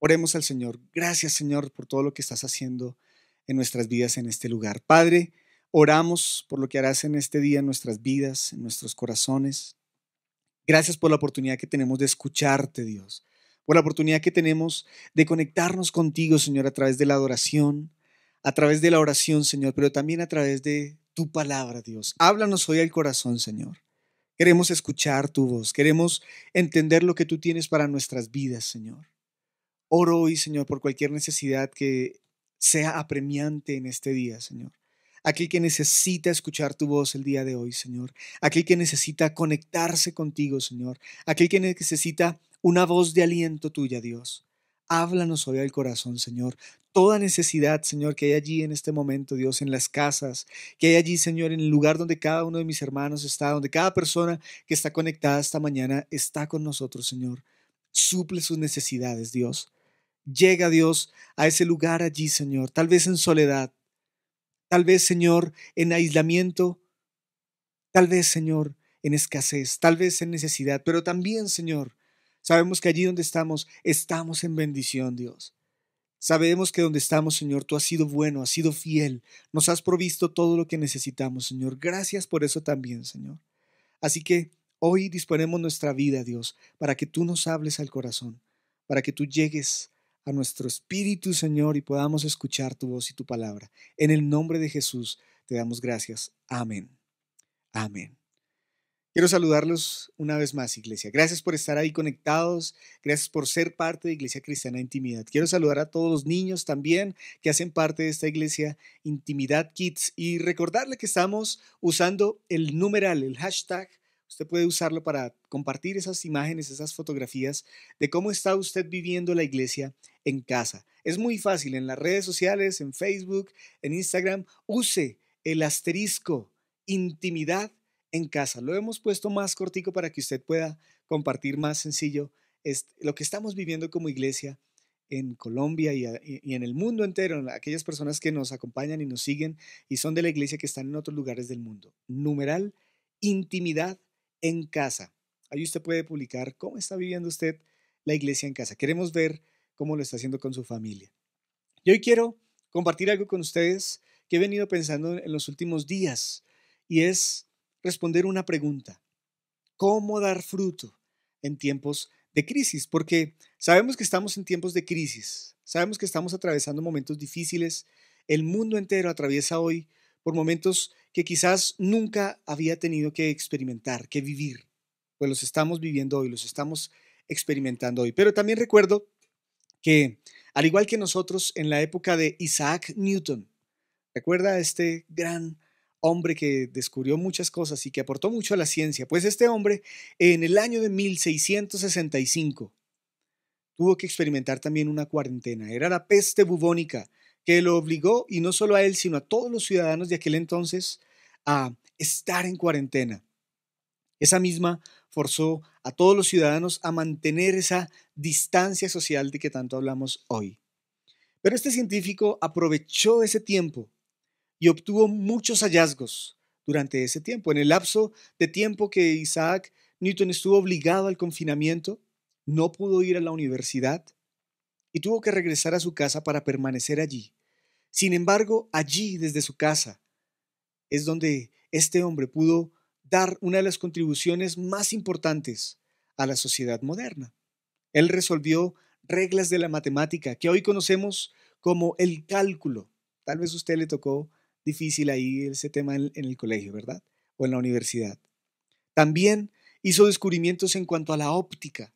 Oremos al Señor. Gracias, Señor, por todo lo que estás haciendo en nuestras vidas en este lugar. Padre, oramos por lo que harás en este día en nuestras vidas, en nuestros corazones. Gracias por la oportunidad que tenemos de escucharte, Dios. Por la oportunidad que tenemos de conectarnos contigo, Señor, a través de la adoración, a través de la oración, Señor, pero también a través de tu palabra, Dios. Háblanos hoy al corazón, Señor. Queremos escuchar tu voz, queremos entender lo que tú tienes para nuestras vidas, Señor. Oro hoy, Señor, por cualquier necesidad que sea apremiante en este día, Señor. Aquel que necesita escuchar tu voz el día de hoy, Señor. Aquel que necesita conectarse contigo, Señor. Aquel que necesita una voz de aliento tuya, Dios. Háblanos hoy al corazón, Señor. Toda necesidad, Señor, que hay allí en este momento, Dios, en las casas, que hay allí, Señor, en el lugar donde cada uno de mis hermanos está, donde cada persona que está conectada esta mañana está con nosotros, Señor. Suple sus necesidades, Dios. Llega Dios a ese lugar allí, Señor, tal vez en soledad, tal vez, Señor, en aislamiento, tal vez, Señor, en escasez, tal vez en necesidad, pero también, Señor, sabemos que allí donde estamos, estamos en bendición, Dios. Sabemos que donde estamos, Señor, tú has sido bueno, has sido fiel, nos has provisto todo lo que necesitamos, Señor. Gracias por eso también, Señor. Así que hoy disponemos nuestra vida, Dios, para que tú nos hables al corazón, para que tú llegues a nuestro espíritu, Señor, y podamos escuchar tu voz y tu palabra. En el nombre de Jesús te damos gracias. Amén. Amén. Quiero saludarlos una vez más, iglesia. Gracias por estar ahí conectados. Gracias por ser parte de Iglesia Cristiana Intimidad. Quiero saludar a todos los niños también que hacen parte de esta iglesia Intimidad Kids y recordarle que estamos usando el numeral, el hashtag Usted puede usarlo para compartir esas imágenes, esas fotografías de cómo está usted viviendo la iglesia en casa. Es muy fácil en las redes sociales, en Facebook, en Instagram. Use el asterisco intimidad en casa. Lo hemos puesto más cortico para que usted pueda compartir más sencillo lo que estamos viviendo como iglesia en Colombia y, en el mundo entero, aquellas personas que nos acompañan y nos siguen y son de la iglesia que están en otros lugares del mundo. Numeral intimidad en casa. Ahí usted puede publicar cómo está viviendo usted la iglesia en casa. Queremos ver cómo lo está haciendo con su familia. Y hoy quiero compartir algo con ustedes que he venido pensando en los últimos días y es responder una pregunta. ¿Cómo dar fruto en tiempos de crisis? Porque sabemos que estamos en tiempos de crisis, sabemos que estamos atravesando momentos difíciles, el mundo entero atraviesa hoy por momentos que quizás nunca había tenido que experimentar, que vivir. Pues los estamos viviendo hoy, los estamos experimentando hoy. Pero también recuerdo que, al igual que nosotros en la época de Isaac Newton, recuerda este gran hombre que descubrió muchas cosas y que aportó mucho a la ciencia, pues este hombre en el año de 1665 tuvo que experimentar también una cuarentena. Era la peste bubónica que lo obligó, y no solo a él, sino a todos los ciudadanos de aquel entonces, a estar en cuarentena. Esa misma forzó a todos los ciudadanos a mantener esa distancia social de que tanto hablamos hoy. Pero este científico aprovechó ese tiempo y obtuvo muchos hallazgos durante ese tiempo. En el lapso de tiempo que Isaac Newton estuvo obligado al confinamiento, no pudo ir a la universidad y tuvo que regresar a su casa para permanecer allí. Sin embargo, allí desde su casa es donde este hombre pudo dar una de las contribuciones más importantes a la sociedad moderna. Él resolvió reglas de la matemática que hoy conocemos como el cálculo. Tal vez a usted le tocó difícil ahí ese tema en, el colegio, ¿verdad? O en la universidad. También hizo descubrimientos en cuanto a la óptica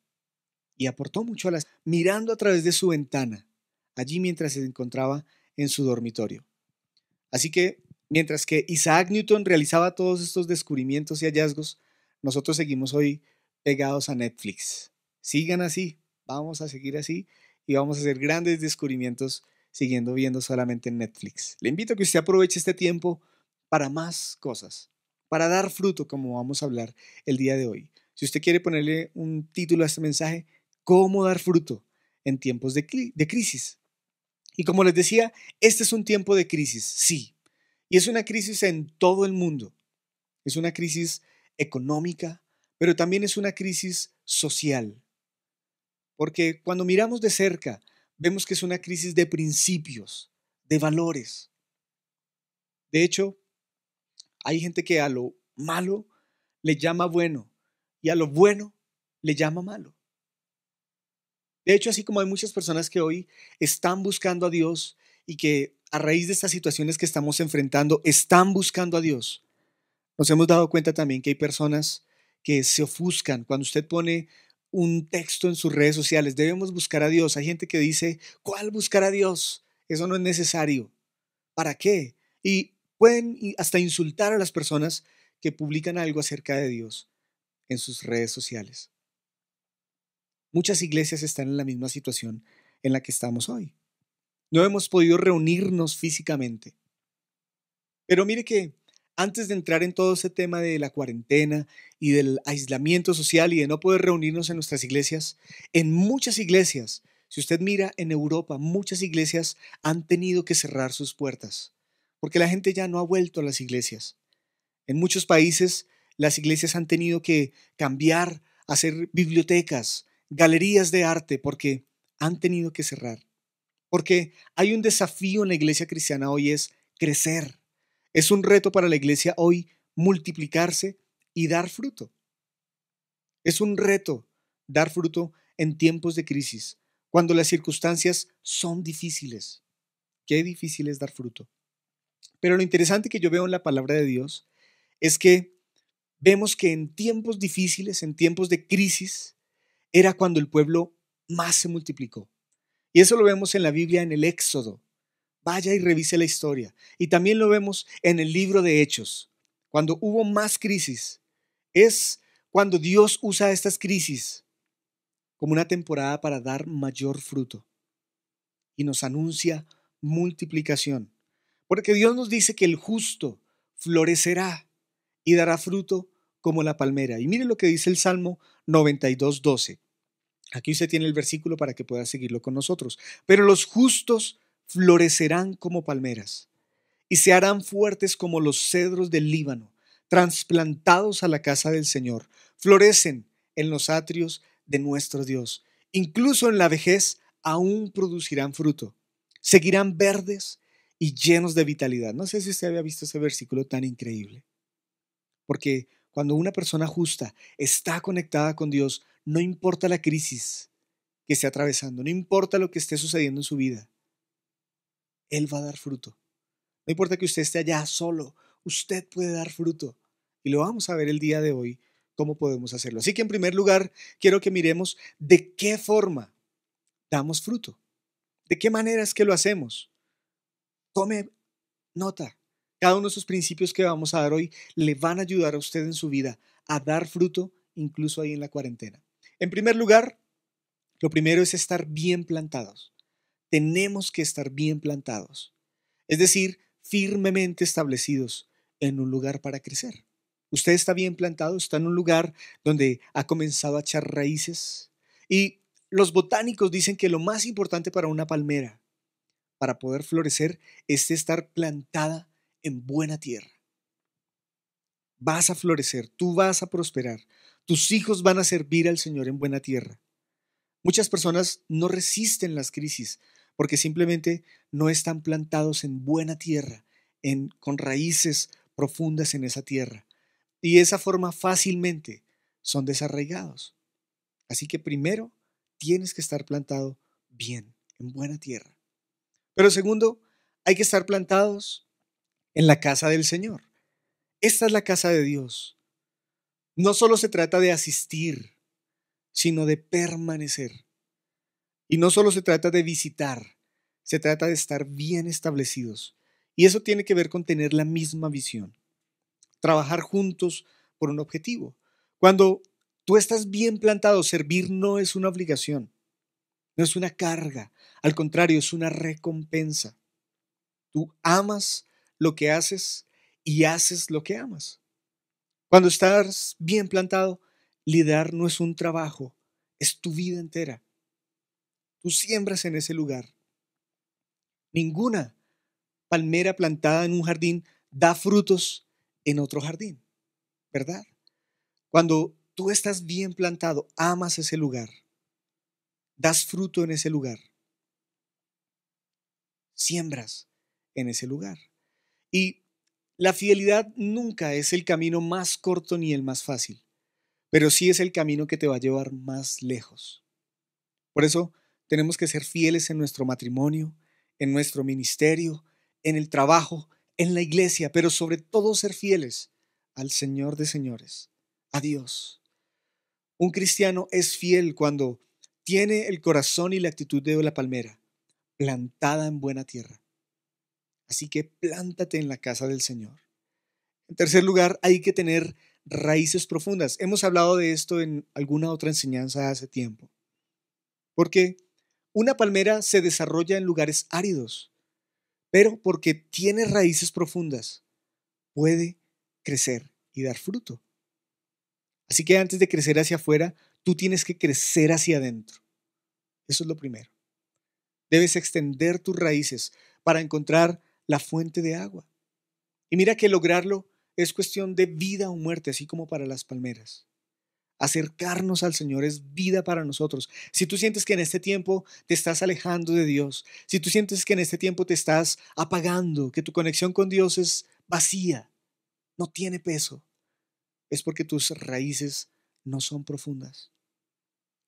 y aportó mucho a las mirando a través de su ventana, allí mientras se encontraba en su dormitorio. Así que, mientras que Isaac Newton realizaba todos estos descubrimientos y hallazgos, nosotros seguimos hoy pegados a Netflix. Sigan así, vamos a seguir así y vamos a hacer grandes descubrimientos siguiendo viendo solamente en Netflix. Le invito a que usted aproveche este tiempo para más cosas, para dar fruto, como vamos a hablar el día de hoy. Si usted quiere ponerle un título a este mensaje, ¿cómo dar fruto en tiempos de crisis? Y como les decía, este es un tiempo de crisis, sí. Y es una crisis en todo el mundo. Es una crisis económica, pero también es una crisis social. Porque cuando miramos de cerca vemos que es una crisis de principios, de valores. De hecho, hay gente que a lo malo le llama bueno y a lo bueno le llama malo. De hecho, así como hay muchas personas que hoy están buscando a Dios y que a raíz de estas situaciones que estamos enfrentando están buscando a Dios, nos hemos dado cuenta también que hay personas que se ofuscan cuando usted pone un texto en sus redes sociales, debemos buscar a Dios. Hay gente que dice, ¿cuál buscar a Dios? Eso no es necesario. ¿Para qué? Y pueden hasta insultar a las personas que publican algo acerca de Dios en sus redes sociales. Muchas iglesias están en la misma situación en la que estamos hoy. No hemos podido reunirnos físicamente. Pero mire que antes de entrar en todo ese tema de la cuarentena y del aislamiento social y de no poder reunirnos en nuestras iglesias, en muchas iglesias, si usted mira en Europa, muchas iglesias han tenido que cerrar sus puertas, porque la gente ya no ha vuelto a las iglesias. En muchos países, las iglesias han tenido que cambiar, hacer bibliotecas, galerías de arte porque han tenido que cerrar. Porque hay un desafío en la iglesia cristiana hoy es crecer. Es un reto para la iglesia hoy multiplicarse y dar fruto. Es un reto dar fruto en tiempos de crisis, cuando las circunstancias son difíciles. Qué difícil es dar fruto. Pero lo interesante que yo veo en la palabra de Dios es que vemos que en tiempos difíciles, en tiempos de crisis, era cuando el pueblo más se multiplicó. Y eso lo vemos en la Biblia en el Éxodo. Vaya y revise la historia. Y también lo vemos en el libro de Hechos. Cuando hubo más crisis, es cuando Dios usa estas crisis como una temporada para dar mayor fruto. Y nos anuncia multiplicación. Porque Dios nos dice que el justo florecerá y dará fruto como la palmera. Y mire lo que dice el Salmo 92, 12. Aquí usted tiene el versículo para que pueda seguirlo con nosotros. Pero los justos florecerán como palmeras y se harán fuertes como los cedros del Líbano, trasplantados a la casa del Señor. Florecen en los atrios de nuestro Dios. Incluso en la vejez aún producirán fruto. Seguirán verdes y llenos de vitalidad. No sé si usted había visto ese versículo tan increíble. Porque cuando una persona justa está conectada con Dios, no importa la crisis que esté atravesando, no importa lo que esté sucediendo en su vida, Él va a dar fruto. No importa que usted esté allá solo, usted puede dar fruto. Y lo vamos a ver el día de hoy, cómo podemos hacerlo. Así que en primer lugar, quiero que miremos de qué forma damos fruto. ¿De qué manera es que lo hacemos? Tome nota. Cada uno de esos principios que vamos a dar hoy le van a ayudar a usted en su vida a dar fruto, incluso ahí en la cuarentena. En primer lugar, lo primero es estar bien plantados. Tenemos que estar bien plantados, es decir, firmemente establecidos en un lugar para crecer. Usted está bien plantado, está en un lugar donde ha comenzado a echar raíces. Y los botánicos dicen que lo más importante para una palmera, para poder florecer, es estar plantada en buena tierra. Vas a florecer, tú vas a prosperar, tus hijos van a servir al Señor en buena tierra. Muchas personas no resisten las crisis porque simplemente no están plantados en buena tierra, en, con raíces profundas en esa tierra. Y de esa forma fácilmente son desarraigados. Así que primero tienes que estar plantado bien, en buena tierra. Pero segundo, hay que estar plantados en la casa del Señor. Esta es la casa de Dios. No solo se trata de asistir, sino de permanecer. Y no solo se trata de visitar, se trata de estar bien establecidos. Y eso tiene que ver con tener la misma visión. Trabajar juntos por un objetivo. Cuando tú estás bien plantado, servir no es una obligación, no es una carga, al contrario, es una recompensa. Tú amas lo que haces y haces lo que amas. Cuando estás bien plantado, liderar no es un trabajo, es tu vida entera. Tú siembras en ese lugar. Ninguna palmera plantada en un jardín da frutos en otro jardín, ¿verdad? Cuando tú estás bien plantado, amas ese lugar, das fruto en ese lugar. siembras en ese lugar. Y la fidelidad nunca es el camino más corto ni el más fácil, pero sí es el camino que te va a llevar más lejos. Por eso tenemos que ser fieles en nuestro matrimonio, en nuestro ministerio, en el trabajo, en la iglesia, pero sobre todo ser fieles al Señor de señores, a Dios. Un cristiano es fiel cuando tiene el corazón y la actitud de la palmera, plantada en buena tierra. Así que plántate en la casa del Señor. En tercer lugar, hay que tener raíces profundas. Hemos hablado de esto en alguna otra enseñanza hace tiempo. Porque una palmera se desarrolla en lugares áridos, pero porque tiene raíces profundas, puede crecer y dar fruto. Así que antes de crecer hacia afuera, tú tienes que crecer hacia adentro. Eso es lo primero. Debes extender tus raíces para encontrar la fuente de agua. Y mira que lograrlo es cuestión de vida o muerte, así como para las palmeras. Acercarnos al Señor es vida para nosotros. Si tú sientes que en este tiempo te estás alejando de Dios, si tú sientes que en este tiempo te estás apagando, que tu conexión con Dios es vacía, no tiene peso, es porque tus raíces no son profundas.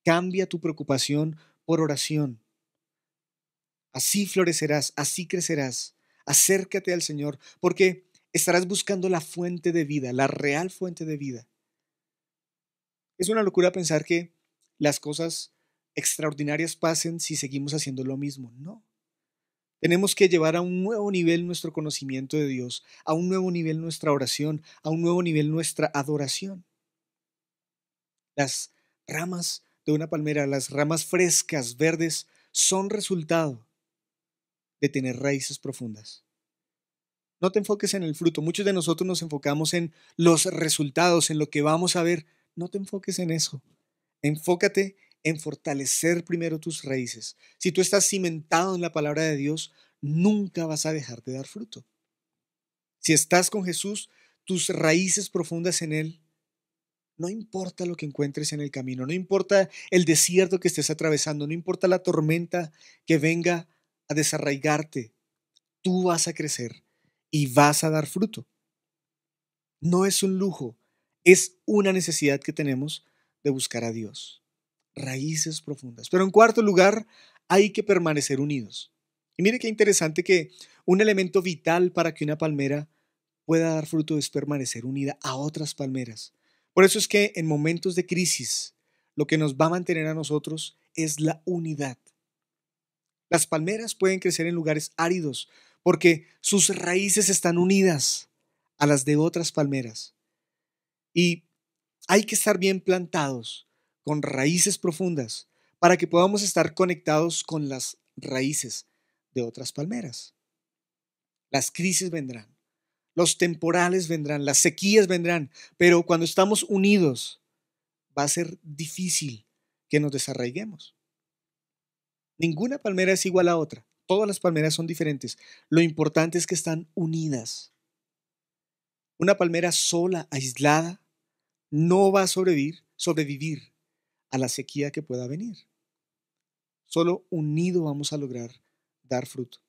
Cambia tu preocupación por oración. Así florecerás, así crecerás. Acércate al Señor, porque estarás buscando la fuente de vida, la real fuente de vida. Es una locura pensar que las cosas extraordinarias pasen si seguimos haciendo lo mismo. No. Tenemos que llevar a un nuevo nivel nuestro conocimiento de Dios, a un nuevo nivel nuestra oración, a un nuevo nivel nuestra adoración. Las ramas de una palmera, las ramas frescas, verdes, son resultado de tener raíces profundas. No te enfoques en el fruto. Muchos de nosotros nos enfocamos en los resultados, en lo que vamos a ver. No te enfoques en eso. Enfócate en fortalecer primero tus raíces. Si tú estás cimentado en la palabra de Dios, nunca vas a dejar de dar fruto. Si estás con Jesús, tus raíces profundas en Él, no importa lo que encuentres en el camino, no importa el desierto que estés atravesando, no importa la tormenta que venga a desarraigarte, tú vas a crecer y vas a dar fruto. No es un lujo, es una necesidad que tenemos de buscar a Dios. Raíces profundas. Pero en cuarto lugar, hay que permanecer unidos. Y mire qué interesante que un elemento vital para que una palmera pueda dar fruto es permanecer unida a otras palmeras. Por eso es que en momentos de crisis, lo que nos va a mantener a nosotros es la unidad. Las palmeras pueden crecer en lugares áridos porque sus raíces están unidas a las de otras palmeras. Y hay que estar bien plantados con raíces profundas para que podamos estar conectados con las raíces de otras palmeras. Las crisis vendrán, los temporales vendrán, las sequías vendrán, pero cuando estamos unidos va a ser difícil que nos desarraiguemos. Ninguna palmera es igual a otra, todas las palmeras son diferentes. Lo importante es que están unidas. Una palmera sola, aislada, no va a sobrevivir, sobrevivir a la sequía que pueda venir. Solo unido vamos a lograr dar fruto.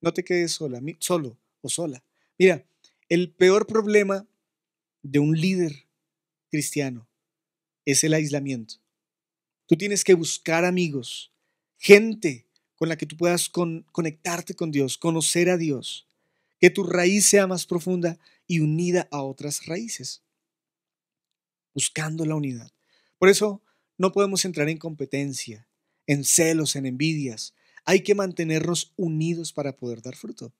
No te quedes sola, solo o sola. Mira, el peor problema de un líder cristiano es el aislamiento. Tú tienes que buscar amigos, gente con la que tú puedas conectarte con Dios, conocer a Dios, que tu raíz sea más profunda y unida a otras raíces buscando la unidad. Por eso no podemos entrar en competencia, en celos, en envidias. Hay que mantenernos unidos para poder dar fruto.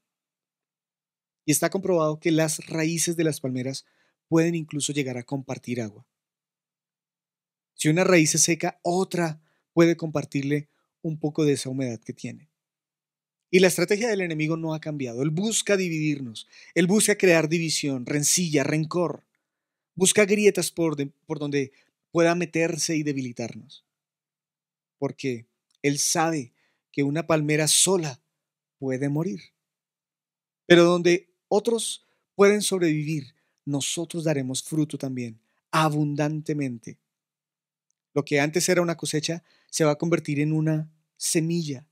Y está comprobado que las raíces de las palmeras pueden incluso llegar a compartir agua. Si una raíz se seca, otra puede compartirle un poco de esa humedad que tiene. Y la estrategia del enemigo no ha cambiado. Él busca dividirnos. Él busca crear división, rencilla, rencor. Busca grietas por, por donde pueda meterse y debilitarnos. Porque Él sabe que una palmera sola puede morir. Pero donde otros pueden sobrevivir, nosotros daremos fruto también, abundantemente. Lo que antes era una cosecha se va a convertir en una semilla.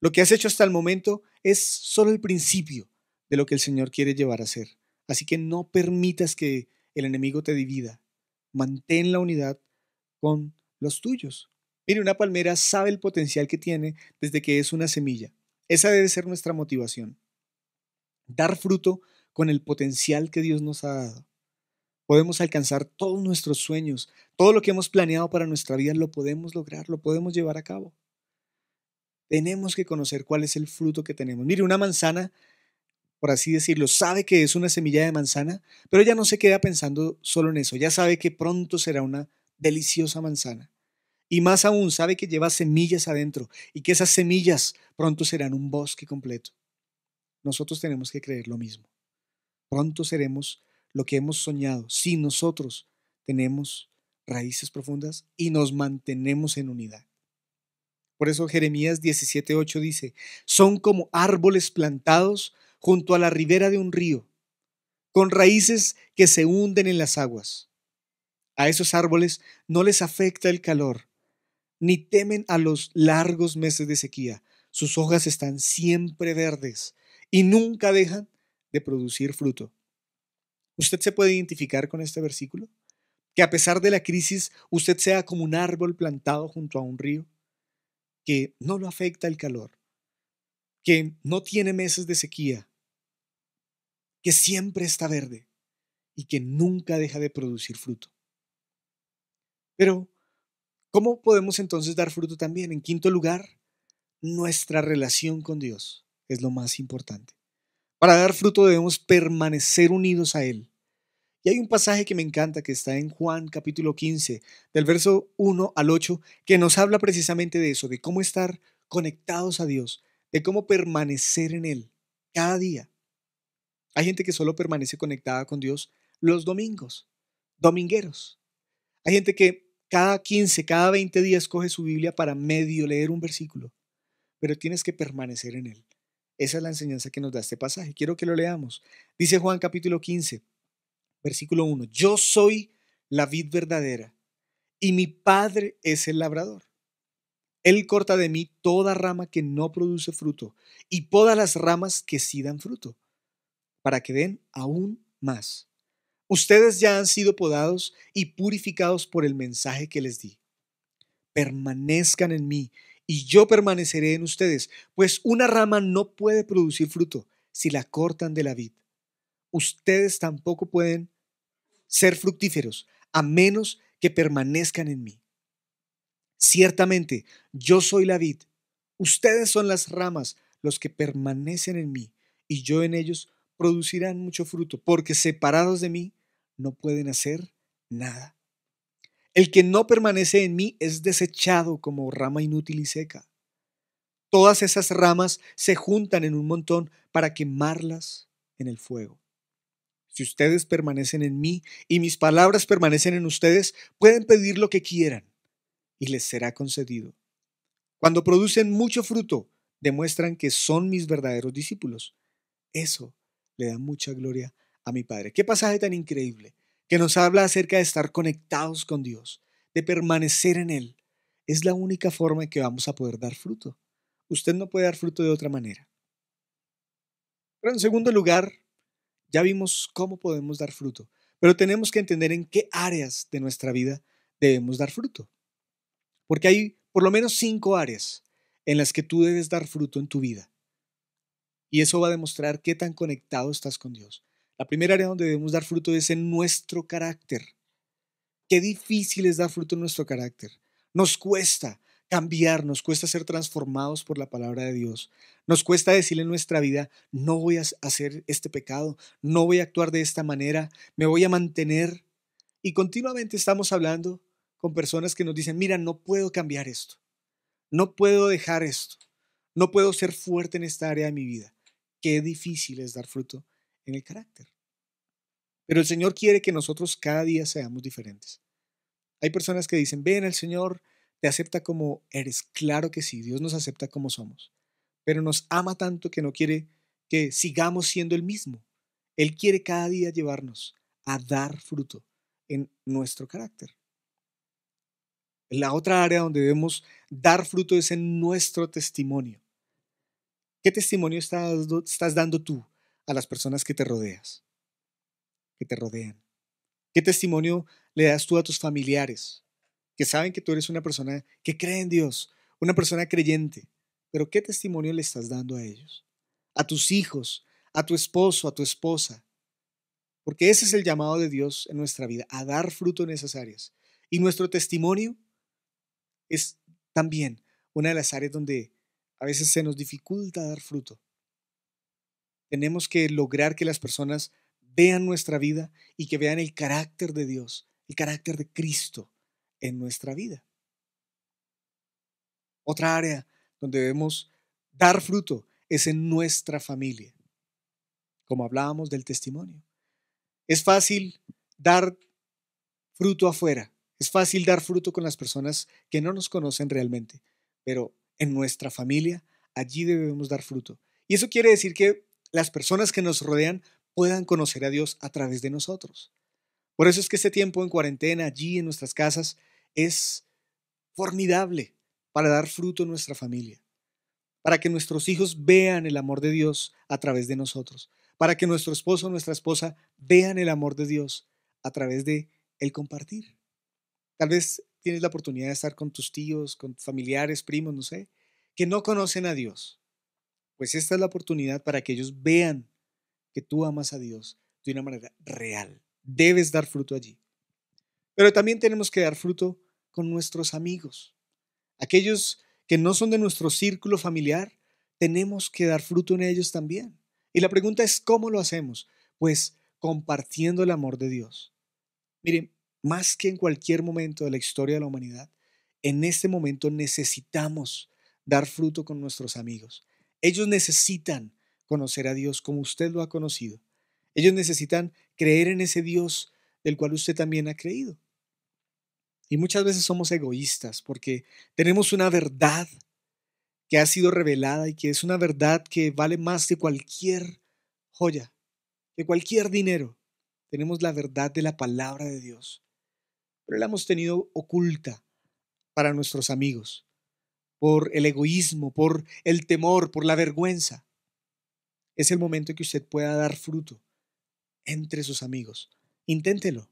Lo que has hecho hasta el momento es solo el principio de lo que el Señor quiere llevar a hacer. Así que no permitas que el enemigo te divida. Mantén la unidad con los tuyos. Mire, una palmera sabe el potencial que tiene desde que es una semilla. Esa debe ser nuestra motivación. Dar fruto con el potencial que Dios nos ha dado. Podemos alcanzar todos nuestros sueños, todo lo que hemos planeado para nuestra vida lo podemos lograr, lo podemos llevar a cabo. Tenemos que conocer cuál es el fruto que tenemos. Mire, una manzana, por así decirlo, sabe que es una semilla de manzana, pero ella no se queda pensando solo en eso, ya sabe que pronto será una deliciosa manzana. Y más aún, sabe que lleva semillas adentro y que esas semillas pronto serán un bosque completo. Nosotros tenemos que creer lo mismo. Pronto seremos lo que hemos soñado si nosotros tenemos raíces profundas y nos mantenemos en unidad. Por eso Jeremías 17:8 dice, son como árboles plantados junto a la ribera de un río, con raíces que se hunden en las aguas. A esos árboles no les afecta el calor, ni temen a los largos meses de sequía. Sus hojas están siempre verdes y nunca dejan de producir fruto. ¿Usted se puede identificar con este versículo? Que a pesar de la crisis, usted sea como un árbol plantado junto a un río, que no lo afecta el calor, que no tiene meses de sequía, que siempre está verde y que nunca deja de producir fruto. Pero ¿Cómo podemos entonces dar fruto también? En quinto lugar, nuestra relación con Dios es lo más importante. Para dar fruto debemos permanecer unidos a Él. Y hay un pasaje que me encanta que está en Juan capítulo 15, del verso 1 al 8, que nos habla precisamente de eso, de cómo estar conectados a Dios, de cómo permanecer en Él cada día. Hay gente que solo permanece conectada con Dios los domingos, domingueros. Hay gente que cada 15, cada 20 días coge su Biblia para medio leer un versículo, pero tienes que permanecer en él. Esa es la enseñanza que nos da este pasaje. Quiero que lo leamos. Dice Juan capítulo 15, versículo 1, yo soy la vid verdadera y mi Padre es el labrador. Él corta de mí toda rama que no produce fruto y todas las ramas que sí dan fruto, para que den aún más. Ustedes ya han sido podados y purificados por el mensaje que les di. Permanezcan en mí y yo permaneceré en ustedes, pues una rama no puede producir fruto si la cortan de la vid. Ustedes tampoco pueden ser fructíferos a menos que permanezcan en mí. Ciertamente, yo soy la vid, ustedes son las ramas, los que permanecen en mí, y yo en ellos producirán mucho fruto, porque separados de mí no pueden hacer nada. El que no permanece en mí es desechado como rama inútil y seca. Todas esas ramas se juntan en un montón para quemarlas en el fuego. Si ustedes permanecen en mí y mis palabras permanecen en ustedes, pueden pedir lo que quieran y les será concedido. Cuando producen mucho fruto, demuestran que son mis verdaderos discípulos. Eso le da mucha gloria a mi Padre. Qué pasaje tan increíble que nos habla acerca de estar conectados con Dios, de permanecer en Él. Es la única forma en que vamos a poder dar fruto. Usted no puede dar fruto de otra manera. Pero en segundo lugar, ya vimos cómo podemos dar fruto, pero tenemos que entender en qué áreas de nuestra vida debemos dar fruto. Porque hay por lo menos cinco áreas en las que tú debes dar fruto en tu vida. Y eso va a demostrar qué tan conectado estás con Dios. La primera área donde debemos dar fruto es en nuestro carácter. Qué difícil es dar fruto en nuestro carácter. Nos cuesta cambiar, nos cuesta ser transformados por la palabra de Dios. Nos cuesta decirle en nuestra vida, no voy a hacer este pecado, no voy a actuar de esta manera, me voy a mantener. Y continuamente estamos hablando con personas que nos dicen, mira, no puedo cambiar esto, no puedo dejar esto, no puedo ser fuerte en esta área de mi vida. Qué difícil es dar fruto en el carácter. Pero el Señor quiere que nosotros cada día seamos diferentes. Hay personas que dicen, ven, el Señor te acepta como eres. Claro que sí, Dios nos acepta como somos. Pero nos ama tanto que no quiere que sigamos siendo el mismo. Él quiere cada día llevarnos a dar fruto en nuestro carácter. La otra área donde debemos dar fruto es en nuestro testimonio. ¿Qué testimonio estás, estás dando tú a las personas que te rodeas? Que te rodean. ¿Qué testimonio le das tú a tus familiares que saben que tú eres una persona que cree en Dios, una persona creyente? Pero ¿qué testimonio le estás dando a ellos? A tus hijos, a tu esposo, a tu esposa. Porque ese es el llamado de Dios en nuestra vida, a dar fruto en esas áreas. Y nuestro testimonio es también una de las áreas donde a veces se nos dificulta dar fruto. Tenemos que lograr que las personas vean nuestra vida y que vean el carácter de Dios, el carácter de Cristo en nuestra vida. Otra área donde debemos dar fruto es en nuestra familia, como hablábamos del testimonio. Es fácil dar fruto afuera, es fácil dar fruto con las personas que no nos conocen realmente, pero en nuestra familia, allí debemos dar fruto. Y eso quiere decir que las personas que nos rodean puedan conocer a Dios a través de nosotros. Por eso es que este tiempo en cuarentena, allí en nuestras casas, es formidable para dar fruto en nuestra familia, para que nuestros hijos vean el amor de Dios a través de nosotros, para que nuestro esposo o nuestra esposa vean el amor de Dios a través de el compartir. Tal vez tienes la oportunidad de estar con tus tíos, con familiares, primos, no sé, que no conocen a Dios. Pues esta es la oportunidad para que ellos vean que tú amas a Dios de una manera real. Debes dar fruto allí. Pero también tenemos que dar fruto con nuestros amigos. Aquellos que no son de nuestro círculo familiar, tenemos que dar fruto en ellos también. Y la pregunta es, ¿cómo lo hacemos? Pues compartiendo el amor de Dios. Miren, más que en cualquier momento de la historia de la humanidad, en este momento necesitamos dar fruto con nuestros amigos. Ellos necesitan conocer a Dios como usted lo ha conocido. Ellos necesitan creer en ese Dios del cual usted también ha creído. Y muchas veces somos egoístas porque tenemos una verdad que ha sido revelada y que es una verdad que vale más de cualquier joya, de cualquier dinero. Tenemos la verdad de la palabra de Dios pero la hemos tenido oculta para nuestros amigos, por el egoísmo, por el temor, por la vergüenza. Es el momento en que usted pueda dar fruto entre sus amigos. Inténtelo.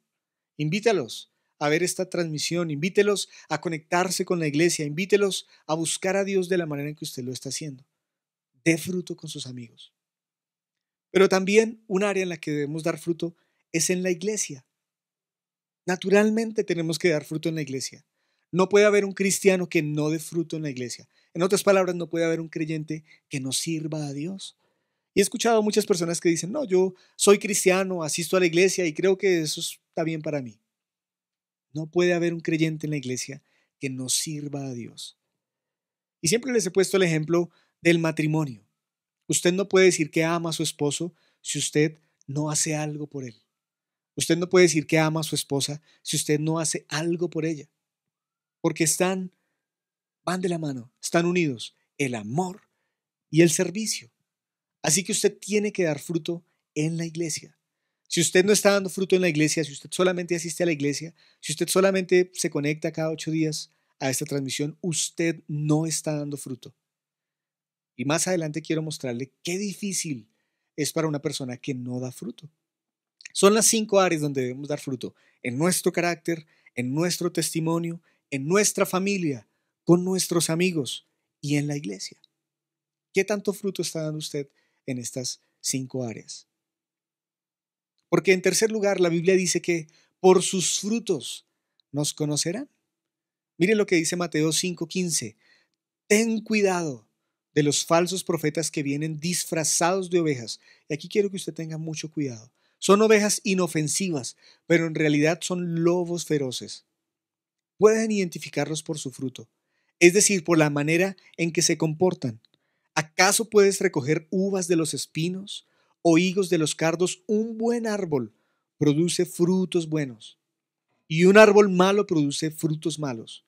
Invítalos a ver esta transmisión, invítelos a conectarse con la iglesia, invítelos a buscar a Dios de la manera en que usted lo está haciendo. Dé fruto con sus amigos. Pero también un área en la que debemos dar fruto es en la iglesia. Naturalmente tenemos que dar fruto en la iglesia. No puede haber un cristiano que no dé fruto en la iglesia. En otras palabras, no puede haber un creyente que no sirva a Dios. Y he escuchado a muchas personas que dicen, no, yo soy cristiano, asisto a la iglesia y creo que eso está bien para mí. No puede haber un creyente en la iglesia que no sirva a Dios. Y siempre les he puesto el ejemplo del matrimonio. Usted no puede decir que ama a su esposo si usted no hace algo por él. Usted no puede decir que ama a su esposa si usted no hace algo por ella. Porque están, van de la mano, están unidos el amor y el servicio. Así que usted tiene que dar fruto en la iglesia. Si usted no está dando fruto en la iglesia, si usted solamente asiste a la iglesia, si usted solamente se conecta cada ocho días a esta transmisión, usted no está dando fruto. Y más adelante quiero mostrarle qué difícil es para una persona que no da fruto. Son las cinco áreas donde debemos dar fruto, en nuestro carácter, en nuestro testimonio, en nuestra familia, con nuestros amigos y en la iglesia. ¿Qué tanto fruto está dando usted en estas cinco áreas? Porque en tercer lugar, la Biblia dice que por sus frutos nos conocerán. Mire lo que dice Mateo 5:15. Ten cuidado de los falsos profetas que vienen disfrazados de ovejas. Y aquí quiero que usted tenga mucho cuidado. Son ovejas inofensivas, pero en realidad son lobos feroces. Pueden identificarlos por su fruto, es decir, por la manera en que se comportan. ¿Acaso puedes recoger uvas de los espinos o higos de los cardos? Un buen árbol produce frutos buenos y un árbol malo produce frutos malos.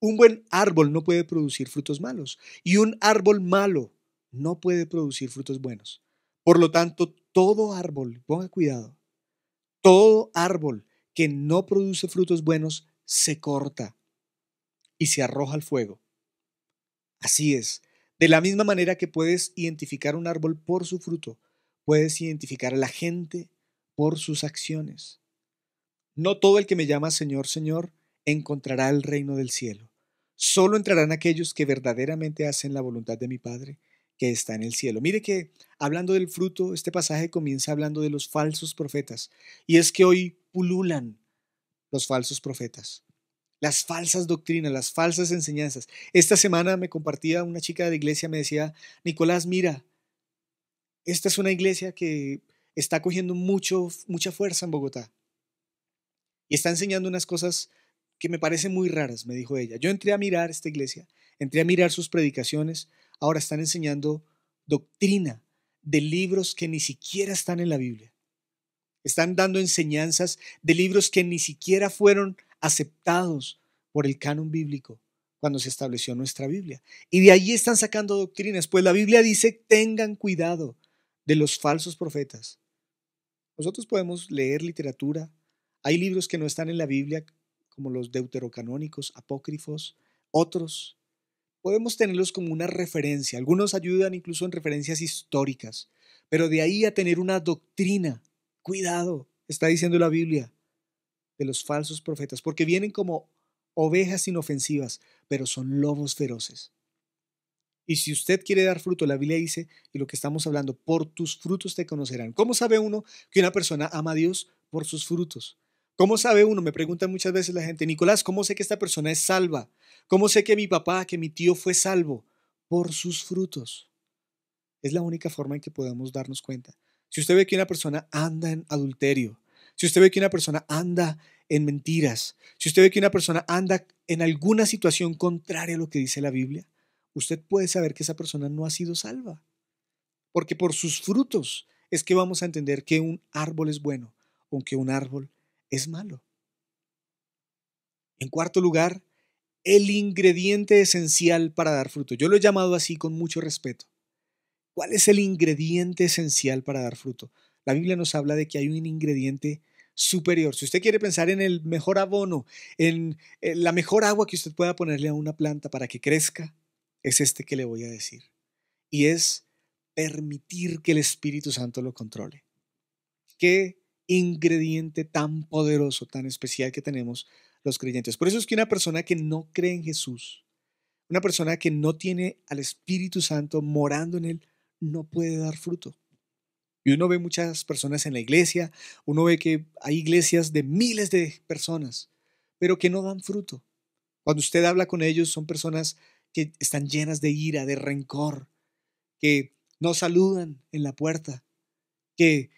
Un buen árbol no puede producir frutos malos y un árbol malo no puede producir frutos buenos. Por lo tanto, todo árbol, ponga cuidado, todo árbol que no produce frutos buenos se corta y se arroja al fuego. Así es, De la misma manera que puedes identificar un árbol por su fruto, puedes identificar a la gente por sus acciones. No todo el que me llama Señor, Señor, encontrará el reino del cielo. Solo entrarán aquellos que verdaderamente hacen la voluntad de mi Padre que está en el cielo. Mire que hablando del fruto, este pasaje comienza hablando de los falsos profetas. Y es que hoy pululan los falsos profetas, las falsas doctrinas, las falsas enseñanzas. Esta semana me compartía una chica de la iglesia, me decía, Nicolás, mira, esta es una iglesia que está cogiendo mucho, mucha fuerza en Bogotá. Y está enseñando unas cosas que me parecen muy raras, me dijo ella. Yo entré a mirar esta iglesia, entré a mirar sus predicaciones, ahora están enseñando doctrina de libros que ni siquiera están en la Biblia. Están dando enseñanzas de libros que ni siquiera fueron aceptados por el canon bíblico cuando se estableció nuestra Biblia. Y de allí están sacando doctrinas, pues la Biblia dice, tengan cuidado de los falsos profetas. Nosotros podemos leer literatura. Hay libros que no están en la Biblia, como los deuterocanónicos, apócrifos, otros. Podemos tenerlos como una referencia. Algunos ayudan incluso en referencias históricas. Pero de ahí a tener una doctrina, cuidado, está diciendo la Biblia, de los falsos profetas, porque vienen como ovejas inofensivas, pero son lobos feroces. Y si usted quiere dar fruto, la Biblia dice, y lo que estamos hablando, por tus frutos te conocerán. ¿Cómo sabe uno que una persona ama a Dios? Por sus frutos. ¿Cómo sabe uno? Me preguntan muchas veces la gente, Nicolás, ¿cómo sé que esta persona es salva? ¿Cómo sé que mi papá, que mi tío fue salvo? Por sus frutos. Es la única forma en que podemos darnos cuenta. Si usted ve que una persona anda en adulterio, si usted ve que una persona anda en mentiras, si usted ve que una persona anda en alguna situación contraria a lo que dice la Biblia, usted puede saber que esa persona no ha sido salva. Porque por sus frutos es que vamos a entender que un árbol es bueno o que un árbol es malo. En cuarto lugar, el ingrediente esencial para dar fruto. Yo lo he llamado así con mucho respeto. ¿Cuál es el ingrediente esencial para dar fruto? La Biblia nos habla de que hay un ingrediente superior. Si usted quiere pensar en el mejor abono, en la mejor agua que usted pueda ponerle a una planta para que crezca, es este que le voy a decir. Y es permitir que el Espíritu Santo lo controle. Qué ingrediente tan poderoso, tan especial que tenemos los creyentes. Por eso es que una persona que no cree en Jesús, una persona que no tiene al Espíritu Santo morando en él, no puede dar fruto. Y uno ve muchas personas en la iglesia, uno ve que hay iglesias de miles de personas, pero que no dan fruto. Cuando usted habla con ellos, son personas que están llenas de ira, de rencor, que no saludan en la puerta, que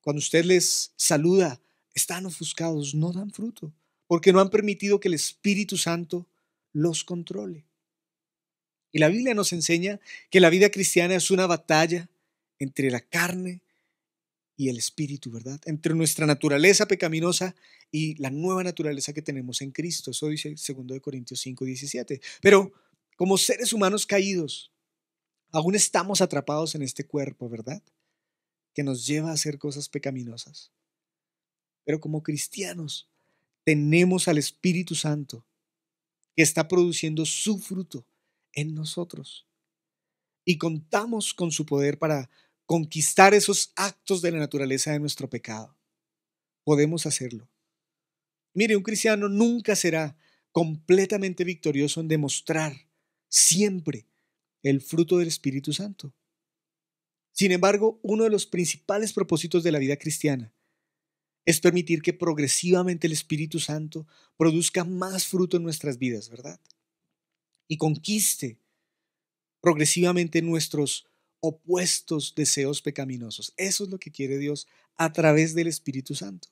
cuando usted les saluda están ofuscados, no dan fruto, porque no han permitido que el Espíritu Santo los controle. Y la Biblia nos enseña que la vida cristiana es una batalla entre la carne y el espíritu, ¿verdad? Entre nuestra naturaleza pecaminosa y la nueva naturaleza que tenemos en Cristo. Eso dice 2 Corintios 5, 17. Pero como seres humanos caídos, aún estamos atrapados en este cuerpo, ¿verdad? Que nos lleva a hacer cosas pecaminosas. Pero como cristianos, tenemos al Espíritu Santo que está produciendo su fruto en nosotros. Y contamos con su poder para conquistar esos actos de la naturaleza de nuestro pecado. Podemos hacerlo. Mire, un cristiano nunca será completamente victorioso en demostrar siempre el fruto del Espíritu Santo. Sin embargo, uno de los principales propósitos de la vida cristiana es permitir que progresivamente el Espíritu Santo produzca más fruto en nuestras vidas, ¿verdad? Y conquiste progresivamente nuestros opuestos deseos pecaminosos. Eso es lo que quiere Dios a través del Espíritu Santo.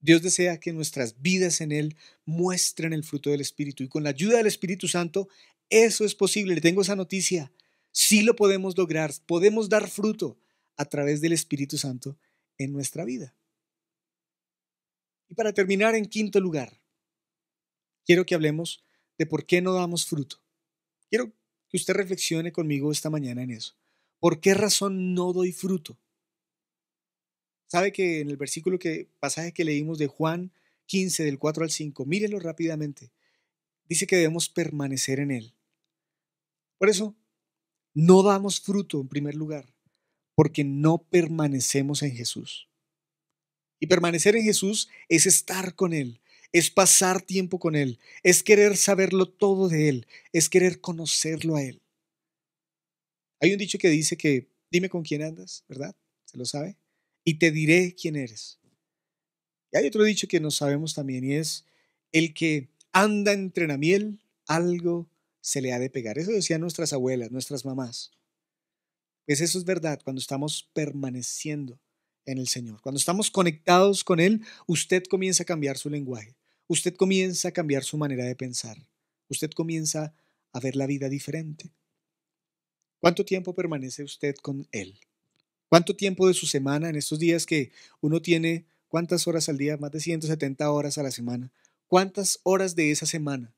Dios desea que nuestras vidas en Él muestren el fruto del Espíritu y con la ayuda del Espíritu Santo eso es posible. Le tengo esa noticia. Sí lo podemos lograr. Podemos dar fruto a través del Espíritu Santo en nuestra vida. Y para terminar, en quinto lugar, quiero que hablemos de por qué no damos fruto. Quiero que usted reflexione conmigo esta mañana en eso. ¿Por qué razón no doy fruto? Sabe que en el versículo que pasaje que leímos de Juan 15 del 4 al 5, mírelo rápidamente. Dice que debemos permanecer en él. Por eso, No damos fruto en primer lugar porque no permanecemos en Jesús. Y permanecer en Jesús es estar con Él, es pasar tiempo con Él, es querer saberlo todo de Él, es querer conocerlo a Él. Hay un dicho que dice que dime con quién andas, ¿verdad? ¿Se lo sabe? Y te diré quién eres. Y hay otro dicho que nos sabemos también y es el que anda entre la miel, algo se le ha de pegar. Eso decían nuestras abuelas, nuestras mamás. Pues eso es verdad cuando estamos permaneciendo en el Señor. Cuando estamos conectados con Él, usted comienza a cambiar su lenguaje. Usted comienza a cambiar su manera de pensar. Usted comienza a ver la vida diferente. ¿Cuánto tiempo permanece usted con Él? ¿Cuánto tiempo de su semana en estos días que uno tiene, cuántas horas al día? Más de 170 horas a la semana. ¿Cuántas horas de esa semana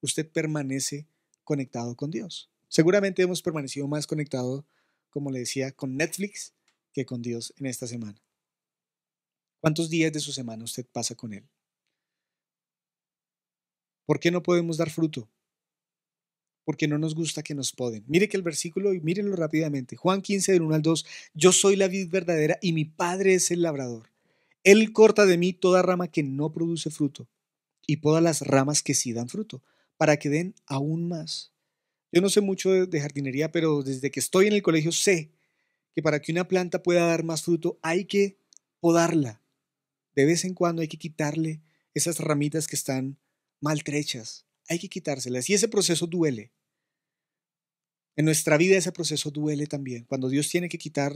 usted permanece conectado con Dios? Seguramente hemos permanecido más conectado, como le decía, con Netflix que con Dios en esta semana. ¿Cuántos días de su semana usted pasa con Él? ¿Por qué no podemos dar fruto? Porque no nos gusta que nos poden. Mire que el versículo, y mírenlo rápidamente. Juan 15, del 1 al 2. Yo soy la vid verdadera y mi Padre es el labrador. Él corta de mí toda rama que no produce fruto y poda las ramas que sí dan fruto, para que den aún más. Yo no sé mucho de jardinería, pero desde que estoy en el colegio sé que para que una planta pueda dar más fruto hay que podarla. De vez en cuando hay que quitarle esas ramitas que están maltrechas. Hay que quitárselas. Y ese proceso duele. En nuestra vida ese proceso duele también. Cuando Dios tiene que quitar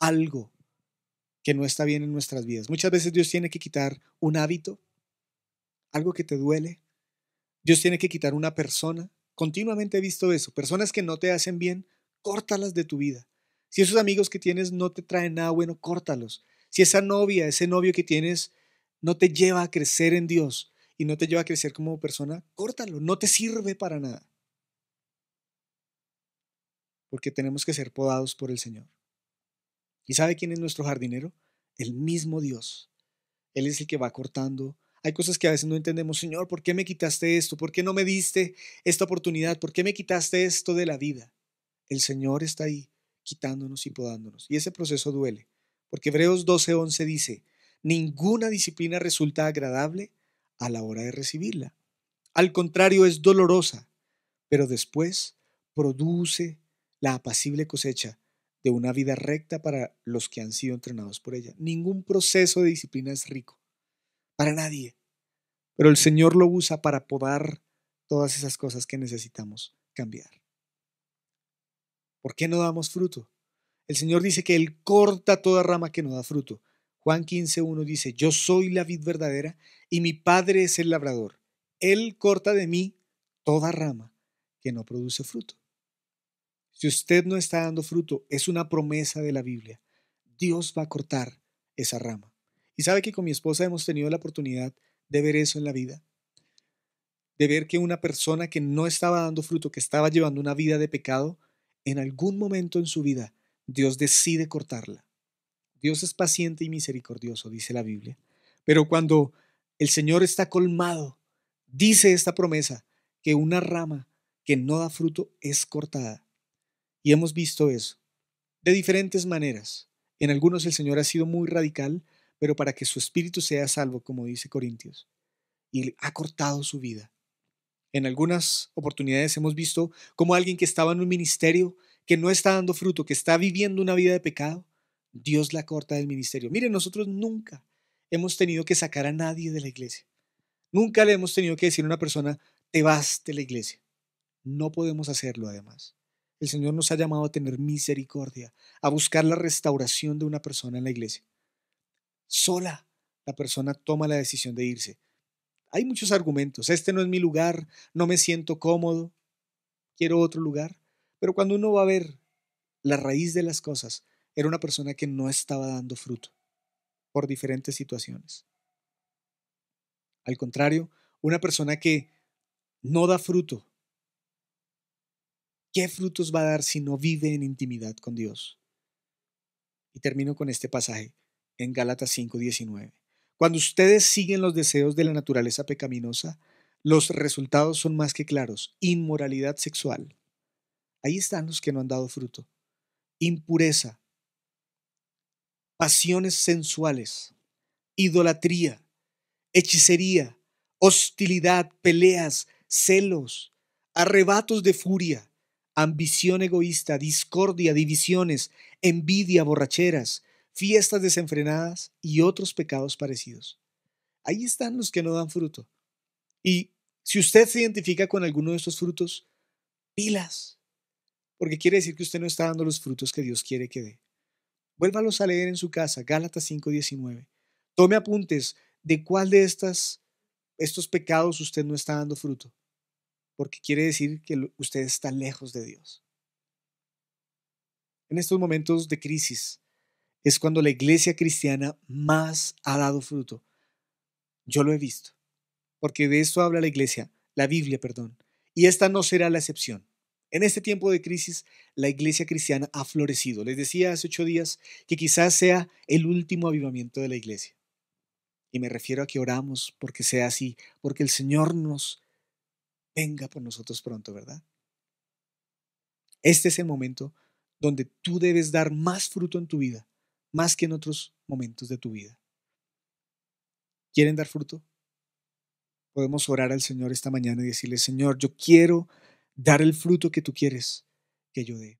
algo que no está bien en nuestras vidas. Muchas veces Dios tiene que quitar un hábito, algo que te duele. Dios tiene que quitar una persona. Continuamente he visto eso. Personas que no te hacen bien, córtalas de tu vida. Si esos amigos que tienes no te traen nada bueno, córtalos. Si esa novia, ese novio que tienes no te lleva a crecer en Dios y no te lleva a crecer como persona, córtalo. No te sirve para nada. Porque tenemos que ser podados por el Señor. ¿Y sabe quién es nuestro jardinero? El mismo Dios. Él es el que va cortando hay cosas que a veces no entendemos, Señor, ¿por qué me quitaste esto? ¿Por qué no me diste esta oportunidad? ¿Por qué me quitaste esto de la vida? El Señor está ahí quitándonos y podándonos. Y ese proceso duele, porque Hebreos 12:11 dice, ninguna disciplina resulta agradable a la hora de recibirla. Al contrario, es dolorosa, pero después produce la apacible cosecha de una vida recta para los que han sido entrenados por ella. Ningún proceso de disciplina es rico para nadie. Pero el Señor lo usa para podar todas esas cosas que necesitamos cambiar. ¿Por qué no damos fruto? El Señor dice que Él corta toda rama que no da fruto. Juan 15.1 dice, yo soy la vid verdadera y mi Padre es el labrador. Él corta de mí toda rama que no produce fruto. Si usted no está dando fruto, es una promesa de la Biblia. Dios va a cortar esa rama. Y sabe que con mi esposa hemos tenido la oportunidad de ver eso en la vida. De ver que una persona que no estaba dando fruto, que estaba llevando una vida de pecado, en algún momento en su vida Dios decide cortarla. Dios es paciente y misericordioso, dice la Biblia. Pero cuando el Señor está colmado, dice esta promesa, que una rama que no da fruto es cortada. Y hemos visto eso de diferentes maneras. En algunos el Señor ha sido muy radical, pero para que su espíritu sea salvo, como dice Corintios. Y ha cortado su vida. En algunas oportunidades hemos visto como alguien que estaba en un ministerio, que no está dando fruto, que está viviendo una vida de pecado, Dios la corta del ministerio. Miren, nosotros nunca hemos tenido que sacar a nadie de la iglesia. Nunca le hemos tenido que decir a una persona, te vas de la iglesia. No podemos hacerlo además. El Señor nos ha llamado a tener misericordia, a buscar la restauración de una persona en la iglesia sola la persona toma la decisión de irse. Hay muchos argumentos. Este no es mi lugar, no me siento cómodo, quiero otro lugar. Pero cuando uno va a ver la raíz de las cosas, era una persona que no estaba dando fruto por diferentes situaciones. Al contrario, una persona que no da fruto, ¿qué frutos va a dar si no vive en intimidad con Dios? Y termino con este pasaje en Gálatas 5:19. Cuando ustedes siguen los deseos de la naturaleza pecaminosa, los resultados son más que claros. Inmoralidad sexual, Ahí están los que no han dado fruto. Impureza, pasiones sensuales, idolatría, hechicería, hostilidad, peleas, celos, arrebatos de furia, ambición egoísta, discordia, divisiones, envidia, borracheras, fiestas desenfrenadas y otros pecados parecidos. Ahí están los que no dan fruto. Y si usted se identifica con alguno de estos frutos, pilas, porque quiere decir que usted no está dando los frutos que Dios quiere que dé. Vuélvalos a leer en su casa, Gálatas 5:19. Tome apuntes de cuál de estas, estos pecados usted no está dando fruto, porque quiere decir que usted está lejos de Dios. En estos momentos de crisis es cuando la iglesia cristiana más ha dado fruto. Yo lo he visto, porque de esto habla la iglesia, la Biblia, perdón, y esta no será la excepción. En este tiempo de crisis, la iglesia cristiana ha florecido. Les decía hace ocho días que quizás sea el último avivamiento de la iglesia. Y me refiero a que oramos porque sea así, porque el Señor nos venga por nosotros pronto, ¿verdad? Este es el momento donde tú debes dar más fruto en tu vida, más que en otros momentos de tu vida. ¿Quieren dar fruto? Podemos orar al Señor esta mañana y decirle, Señor, yo quiero dar el fruto que tú quieres que yo dé.